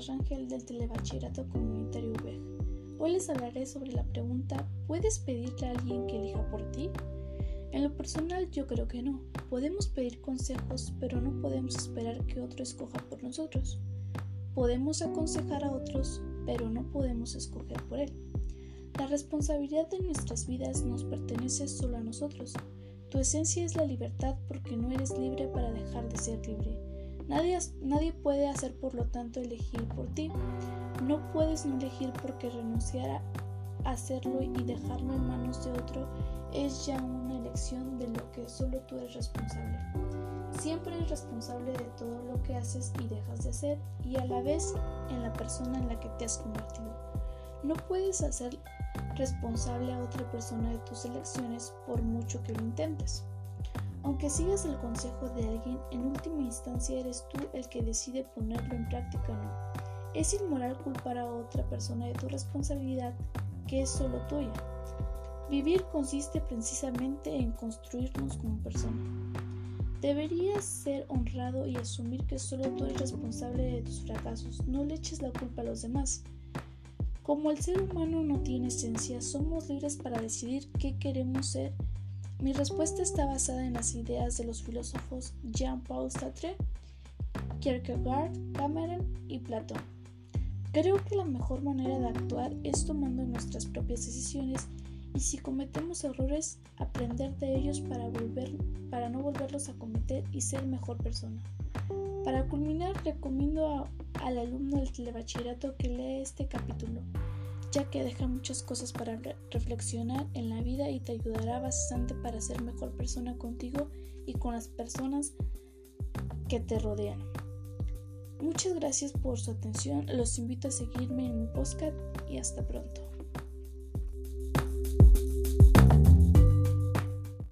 Rangel del Telebachillerato Comunitario UBEG. Hoy les hablaré sobre la pregunta ¿Puedes pedirle a alguien que elija por ti? En lo personal yo creo que no. Podemos pedir consejos, pero no podemos esperar que otro escoja por nosotros. Podemos aconsejar a otros, pero no podemos escoger por él. La responsabilidad de nuestras vidas nos pertenece solo a nosotros. Tu esencia es la libertad porque no eres libre para dejar de ser libre. Nadie, nadie puede hacer por lo tanto elegir por ti. No puedes no elegir porque renunciar a hacerlo y dejarlo en manos de otro es ya una elección de lo que solo tú eres responsable. Siempre eres responsable de todo lo que haces y dejas de hacer y a la vez en la persona en la que te has convertido. No puedes hacer responsable a otra persona de tus elecciones por mucho que lo intentes. Aunque sigas el consejo de alguien, en última instancia eres tú el que decide ponerlo en práctica o no. Es inmoral culpar a otra persona de tu responsabilidad que es solo tuya. Vivir consiste precisamente en construirnos como persona. Deberías ser honrado y asumir que solo tú eres responsable de tus fracasos. No le eches la culpa a los demás. Como el ser humano no tiene esencia, somos libres para decidir qué queremos ser. Mi respuesta está basada en las ideas de los filósofos Jean-Paul Sartre, Kierkegaard, Cameron y Platón. Creo que la mejor manera de actuar es tomando nuestras propias decisiones y si cometemos errores, aprender de ellos para, no volverlos a cometer y ser mejor persona. Para culminar, recomiendo al alumno del telebachillerato que lea este capítulo, ya que deja muchas cosas para reflexionar en la vida y te ayudará bastante para ser mejor persona contigo y con las personas que te rodean. Muchas gracias por su atención, los invito a seguirme en mi podcast y hasta pronto.